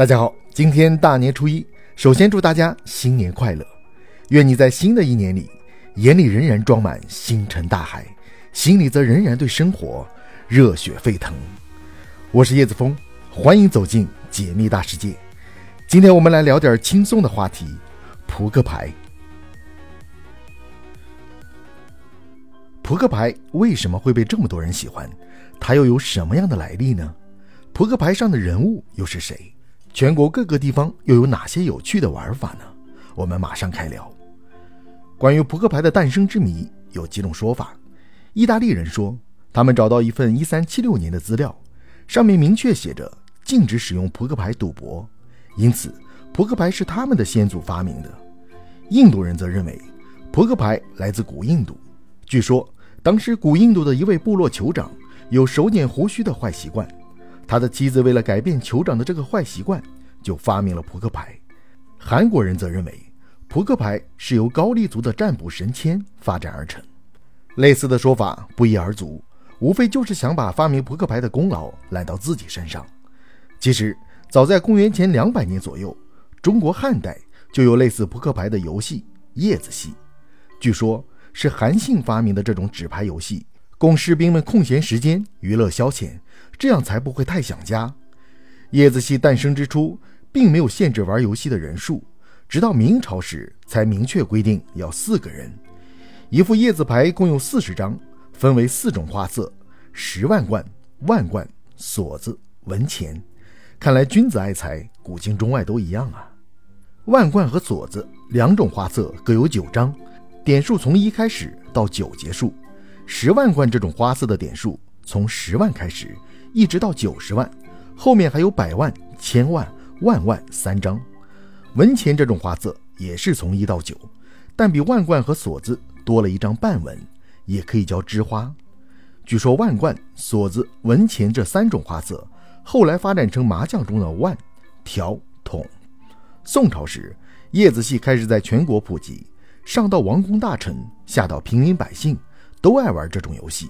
大家好，今天大年初一，首先祝大家新年快乐！愿你在新的一年里，眼里仍然装满星辰大海，心里则仍然对生活热血沸腾。我是叶子峰，欢迎走进解密大世界。今天我们来聊点轻松的话题——扑克牌。扑克牌为什么会被这么多人喜欢？它又有什么样的来历呢？扑克牌上的人物又是谁？全国各个地方又有哪些有趣的玩法呢？我们马上开聊。关于扑克牌的诞生之谜，有几种说法。意大利人说，他们找到一份1376年的资料，上面明确写着禁止使用扑克牌赌博，因此扑克牌是他们的先祖发明的。印度人则认为，扑克牌来自古印度。据说，当时古印度的一位部落酋长有手捻胡须的坏习惯。他的妻子为了改变酋长的这个坏习惯，就发明了扑克牌。韩国人则认为，扑克牌是由高丽族的占卜神签发展而成。类似的说法不一而足，无非就是想把发明扑克牌的功劳揽到自己身上。其实，早在公元前两百年左右，中国汉代就有类似扑克牌的游戏——叶子戏。据说，是韩信发明的这种纸牌游戏。供士兵们空闲时间娱乐消遣，这样才不会太想家。叶子戏诞生之初，并没有限制玩游戏的人数，直到明朝时才明确规定要四个人。一副叶子牌共有四十张，分为四种花色：十万贯、万贯、锁子、文钱。看来君子爱财，古今中外都一样啊。万贯和锁子两种花色各有九张，点数从一开始到九结束。十万贯这种花色的点数从十万开始，一直到九十万，后面还有百万、千万、万万三张。文钱这种花色也是从一到九，但比万贯和锁子多了一张半文，也可以叫枝花。据说万贯、锁子、文钱这三种花色后来发展成麻将中的万、条、筒。宋朝时，叶子戏开始在全国普及，上到王公大臣，下到平民百姓。都爱玩这种游戏。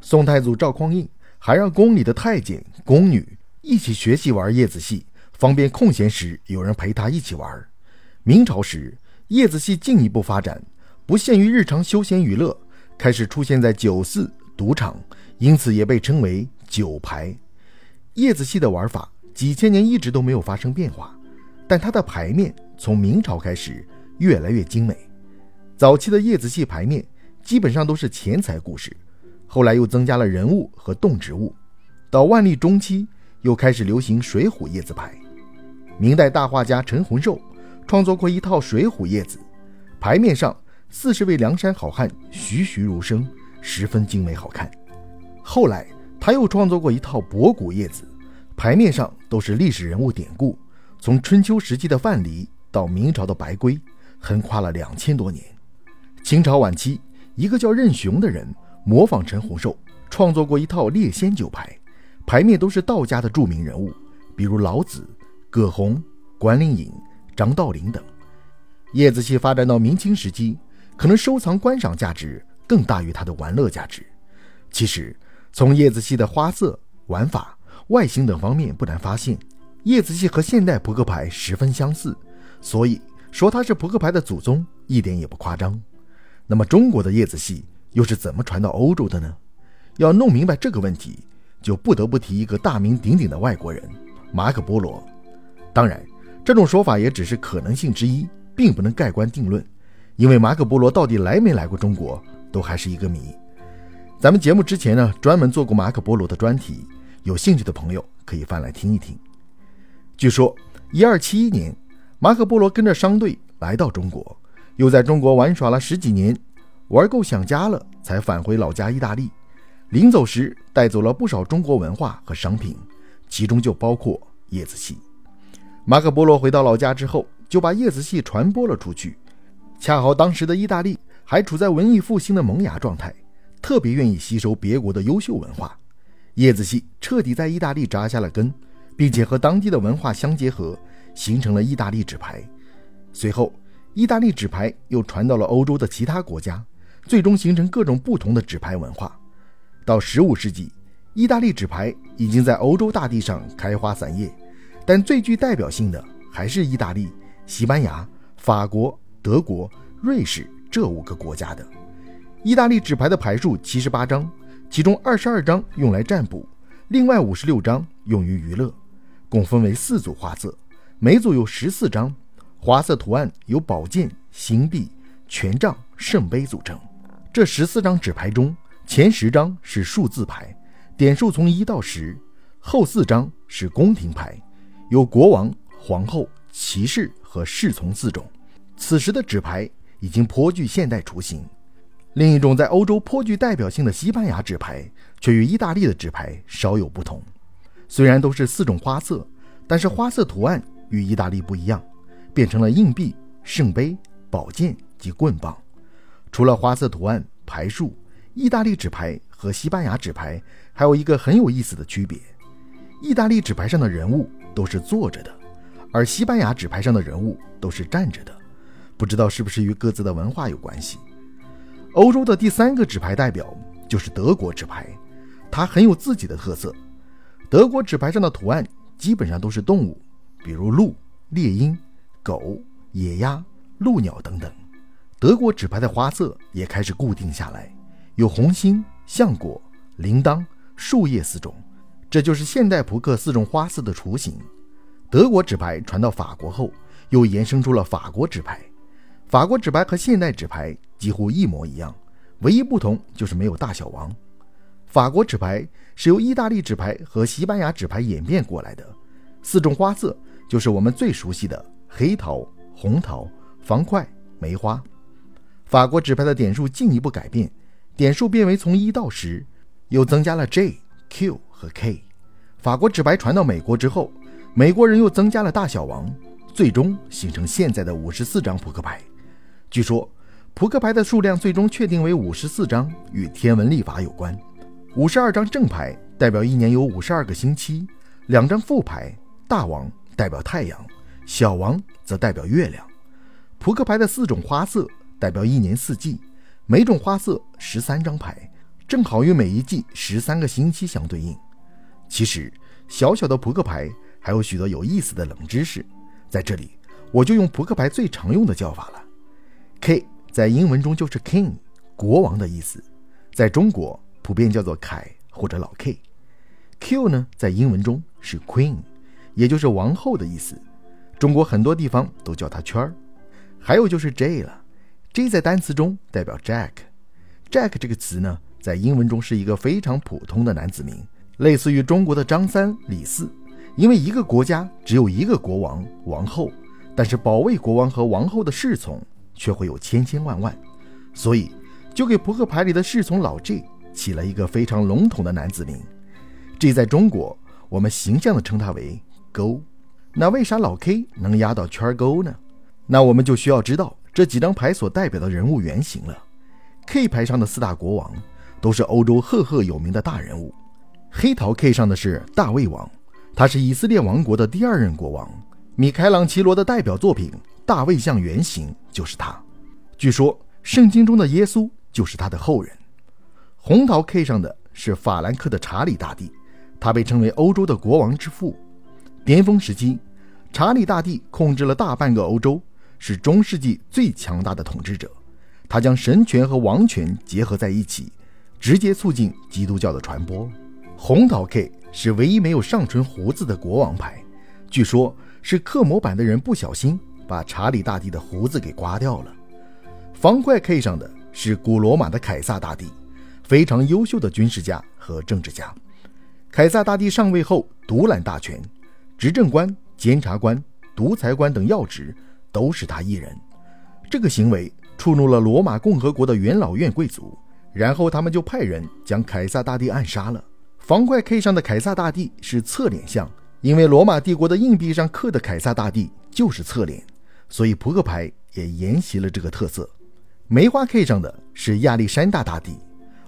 宋太祖赵匡胤还让宫里的太监、宫女一起学习玩叶子戏，方便空闲时有人陪他一起玩。明朝时，叶子戏进一步发展，不限于日常休闲娱乐，开始出现在酒肆、赌场，因此也被称为酒牌。叶子戏的玩法几千年一直都没有发生变化，但它的牌面从明朝开始越来越精美。早期的叶子戏牌面。基本上都是钱财故事，后来又增加了人物和动植物。到万历中期，又开始流行水浒叶子牌。明代大画家陈洪寿创作过一套水浒叶子，牌面上四十位梁山好汉栩栩如生，十分精美好看。后来他又创作过一套博古叶子，牌面上都是历史人物典故，从春秋时期的范蠡到明朝的白圭，横跨了两千多年。清朝晚期。一个叫任雄的人模仿陈洪寿，创作过一套猎仙酒牌，牌面都是道家的著名人物，比如老子、葛洪、关灵隐、张道陵等。叶子戏发展到明清时期，可能收藏观赏价值更大于它的玩乐价值。其实，从叶子戏的花色、玩法、外形等方面，不难发现，叶子戏和现代扑克牌十分相似，所以说它是扑克牌的祖宗，一点也不夸张。那么中国的叶子戏又是怎么传到欧洲的呢？要弄明白这个问题，就不得不提一个大名鼎鼎的外国人——马可·波罗。当然，这种说法也只是可能性之一，并不能盖棺定论，因为马可·波罗到底来没来过中国，都还是一个谜。咱们节目之前呢，专门做过马可·波罗的专题，有兴趣的朋友可以翻来听一听。据说，一二七一年，马可·波罗跟着商队来到中国。又在中国玩耍了十几年，玩够想家了，才返回老家意大利。临走时带走了不少中国文化和商品，其中就包括叶子戏。马可波罗回到老家之后，就把叶子戏传播了出去。恰好当时的意大利还处在文艺复兴的萌芽状态，特别愿意吸收别国的优秀文化。叶子戏彻底在意大利扎下了根，并且和当地的文化相结合，形成了意大利纸牌。随后。意大利纸牌又传到了欧洲的其他国家，最终形成各种不同的纸牌文化。到15世纪，意大利纸牌已经在欧洲大地上开花散叶，但最具代表性的还是意大利、西班牙、法国、德国、瑞士这五个国家的。意大利纸牌的牌数七十八张，其中二十二张用来占卜，另外五十六张用于娱乐，共分为四组花色，每组有十四张，花色图案由宝剑、星币、权杖、圣杯组成。这十四张纸牌中，前十张是数字牌，点数从一到十；后四张是宫廷牌，有国王、皇后、骑士和侍从四种。此时的纸牌已经颇具现代雏形。另一种在欧洲颇具代表性的西班牙纸牌，却与意大利的纸牌稍有不同。虽然都是四种花色，但是花色图案与意大利不一样，变成了硬币、圣杯、宝剑及棍棒。除了花色图案、牌数，意大利纸牌和西班牙纸牌还有一个很有意思的区别：意大利纸牌上的人物都是坐着的，而西班牙纸牌上的人物都是站着的。不知道是不是与各自的文化有关系？欧洲的第三个纸牌代表就是德国纸牌，它很有自己的特色。德国纸牌上的图案基本上都是动物，比如鹿、猎鹰、狗、野鸭、鹭鸟等等。德国纸牌的花色也开始固定下来，有红心、橡果、铃铛、树叶四种，这就是现代扑克四种花色的雏形。德国纸牌传到法国后，又延伸出了法国纸牌。法国纸牌和现代纸牌几乎一模一样，唯一不同就是没有大小王。法国纸牌是由意大利纸牌和西班牙纸牌演变过来的，四种花色就是我们最熟悉的黑桃、红桃、方块、梅花。法国纸牌的点数进一步改变，点数变为从一到十，又增加了 J、Q 和 K。法国纸牌传到美国之后，美国人又增加了大小王，最终形成现在的五十四张扑克牌。据说，扑克牌的数量最终确定为五十四张，与天文历法有关。五十二张正牌代表一年有五十二个星期，两张副牌，大王代表太阳，小王则代表月亮。扑克牌的四种花色。代表一年四季，每种花色十三张牌，正好与每一季十三个星期相对应。其实，小小的扑克牌还有许多有意思的冷知识，在这里我就用扑克牌最常用的叫法了。K 在英文中就是 King，国王的意思，在中国普遍叫做凯或者老 K。Q 呢，在英文中是 Queen，也就是王后的意思，中国很多地方都叫它圈儿。还有就是 J 了。J 在单词中代表 Jack，Jack 这个词呢，在英文中是一个非常普通的男子名，类似于中国的张三李四。因为一个国家只有一个国王王后，但是保卫国王和王后的侍从却会有千千万万，所以就给扑克牌里的侍从老 J 起了一个非常笼统的男子名。J 在中国，我们形象的称他为勾。那为啥老 K 能压到圈勾呢？那我们就需要知道。这几张牌所代表的人物原型了。K 牌上的四大国王都是欧洲赫赫有名的大人物。黑桃 K 上的是大卫王，他是以色列王国的第二任国王。米开朗基罗的代表作品《大卫像原型》就是他。据说圣经中的耶稣就是他的后人。红桃 K 上的是法兰克的查理大帝，他被称为欧洲的国王之父。巅峰时期，查理大帝控制了大半个欧洲。是中世纪最强大的统治者，他将神权和王权结合在一起，直接促进基督教的传播。红桃 K 是唯一没有上唇胡子的国王牌，据说是刻模板的人不小心把查理大帝的胡子给刮掉了。方块 K 上的是古罗马的凯撒大帝，非常优秀的军事家和政治家。凯撒大帝上位后独揽大权，执政官、监察官、独裁官等要职。都是他一人，这个行为触怒了罗马共和国的元老院贵族，然后他们就派人将凯撒大帝暗杀了。方块 K 上的凯撒大帝是侧脸像，因为罗马帝国的硬币上刻的凯撒大帝就是侧脸，所以扑克牌也沿袭了这个特色。梅花 K 上的是亚历山大大帝，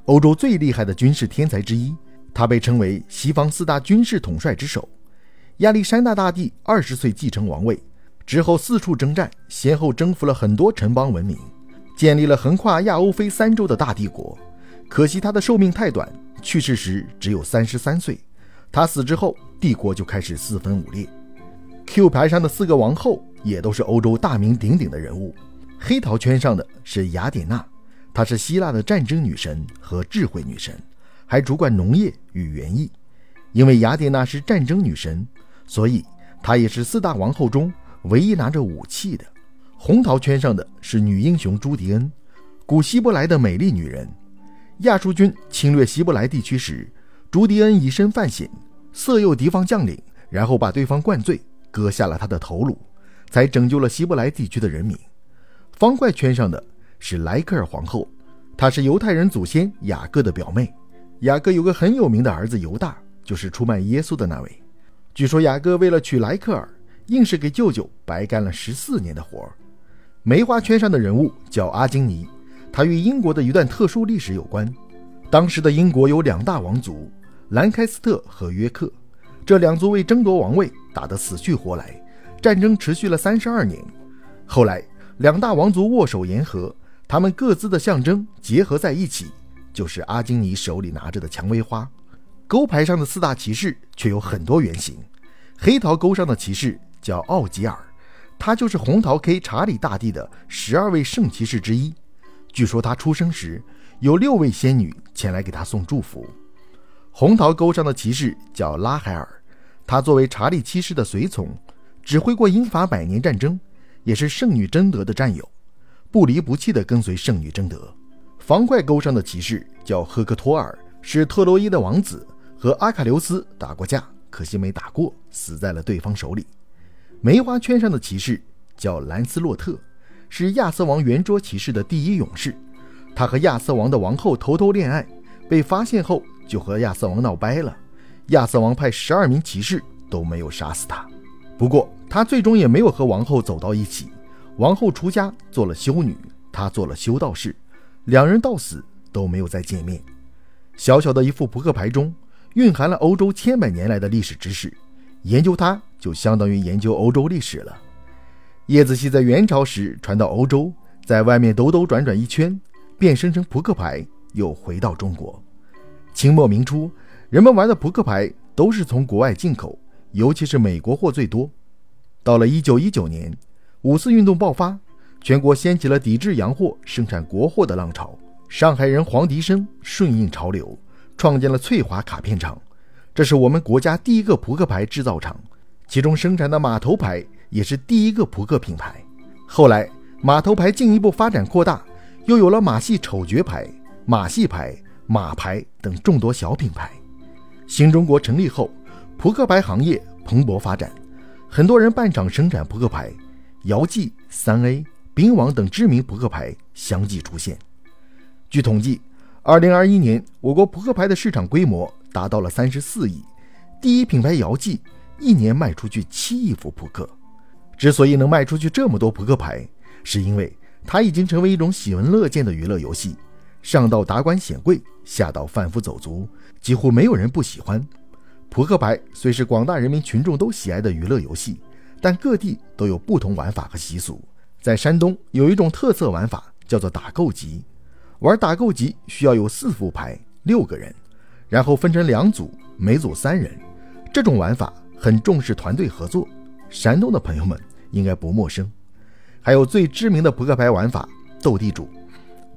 欧洲最厉害的军事天才之一，他被称为西方四大军事统帅之首。亚历山大大帝二十岁继承王位。之后四处征战，先后征服了很多城邦文明，建立了横跨亚欧非三洲的大帝国。可惜他的寿命太短，去世时只有三十三岁。他死之后，帝国就开始四分五裂。Q 牌上的四个王后也都是欧洲大名鼎鼎的人物。黑桃圈上的是雅典娜，她是希腊的战争女神和智慧女神，还主管农业与园艺。因为雅典娜是战争女神，所以她也是四大王后中唯一拿着武器的。红桃圈上的是女英雄朱迪恩，古希伯来的美丽女人。亚述军侵略希伯来地区时，朱迪恩以身犯险，色诱敌方将领，然后把对方灌醉，割下了他的头颅，才拯救了希伯来地区的人民。方块圈上的是莱克尔皇后，她是犹太人祖先雅各的表妹。雅各有个很有名的儿子犹大。就是出卖耶稣的那位。据说雅各为了娶莱克尔，硬是给舅舅白干了十四年的活儿。梅花圈上的人物叫阿金尼，他与英国的一段特殊历史有关。当时的英国有两大王族，兰开斯特和约克，这两族为争夺王位打得死去活来，战争持续了三十二年。后来两大王族握手言和，他们各自的象征结合在一起，就是阿金尼手里拿着的蔷薇花。勾牌上的四大骑士却有很多原型。黑桃勾上的骑士叫奥吉尔，他就是红桃 K 查理大帝的十二位圣骑士之一。据说他出生时有六位仙女前来给他送祝福。红桃沟上的骑士叫拉海尔，他作为查理七世的随从，指挥过英法百年战争，也是圣女贞德的战友，不离不弃地跟随圣女贞德。方块沟上的骑士叫赫克托尔，是特洛伊的王子。和阿喀琉斯打过架，可惜没打过，死在了对方手里。梅花圈上的骑士叫兰斯洛特，是亚瑟王圆桌骑士的第一勇士。他和亚瑟王的王后偷偷恋爱，被发现后就和亚瑟王闹掰了。亚瑟王派十二名骑士都没有杀死他，不过他最终也没有和王后走到一起。王后出家做了修女，他做了修道士，两人到死都没有再见面。小小的一副扑克牌中。蕴含了欧洲千百年来的历史知识，研究它就相当于研究欧洲历史了。叶子戏在元朝时传到欧洲，在外面兜兜转转一圈，变身成扑克牌，又回到中国。清末明初，人们玩的扑克牌都是从国外进口，尤其是美国货最多。到了1919年，五四运动爆发，全国掀起了抵制洋货、生产国货的浪潮。上海人黄迪生顺应潮流。创建了翠华卡片厂，这是我们国家第一个扑克牌制造厂，其中生产的马头牌也是第一个扑克品牌。后来马头牌进一步发展扩大，又有了马戏丑角牌、马戏牌、马牌等众多小品牌。新中国成立后，扑克牌行业蓬勃发展，很多人办厂生产扑克牌，姚记、三 A、兵王等知名扑克牌相继出现。据统计。二零二一年，我国扑克牌的市场规模达到了三十四亿，第一品牌姚记一年卖出去七亿副扑克。之所以能卖出去这么多扑克牌，是因为它已经成为一种喜闻乐见的娱乐游戏，上到达官显贵，下到贩夫走卒，几乎没有人不喜欢。扑克牌虽是广大人民群众都喜爱的娱乐游戏，但各地都有不同玩法和习俗。在山东有一种特色玩法，叫做打够级。玩打够级需要有四副牌，六个人，然后分成两组，每组三人。这种玩法很重视团队合作，山东的朋友们应该不陌生。还有最知名的扑克牌玩法斗地主，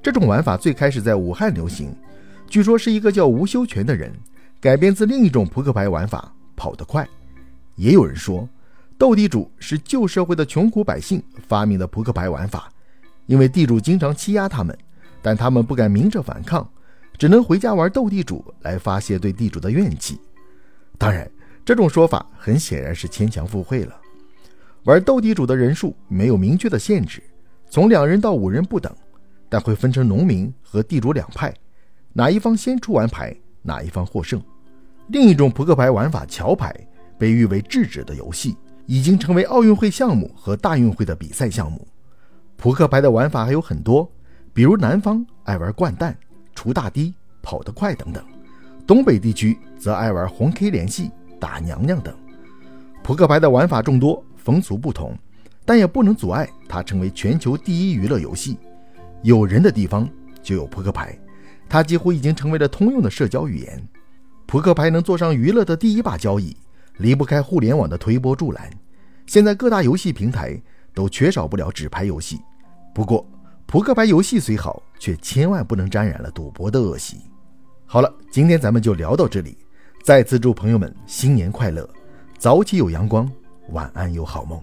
这种玩法最开始在武汉流行，据说是一个叫吴修全的人改编自另一种扑克牌玩法跑得快。也有人说，斗地主是旧社会的穷苦百姓发明的扑克牌玩法，因为地主经常欺压他们。但他们不敢明着反抗，只能回家玩斗地主来发泄对地主的怨气。当然，这种说法很显然是牵强附会了。玩斗地主的人数没有明确的限制，从两人到五人不等，但会分成农民和地主两派，哪一方先出完牌，哪一方获胜。另一种扑克牌玩法桥牌，被誉为智者的游戏，已经成为奥运会项目和大运会的比赛项目。扑克牌的玩法还有很多。比如南方爱玩掼蛋、出大堤、跑得快等等，东北地区则爱玩红 K 联系、打娘娘等。扑克牌的玩法众多，风俗不同，但也不能阻碍它成为全球第一娱乐游戏。有人的地方就有扑克牌，它几乎已经成为了通用的社交语言。扑克牌能坐上娱乐的第一把交椅，离不开互联网的推波助澜。现在各大游戏平台都缺少不了纸牌游戏。不过，扑克牌游戏虽好，却千万不能沾染了赌博的恶习。好了，今天咱们就聊到这里。再次祝朋友们新年快乐，早起有阳光，晚安有好梦。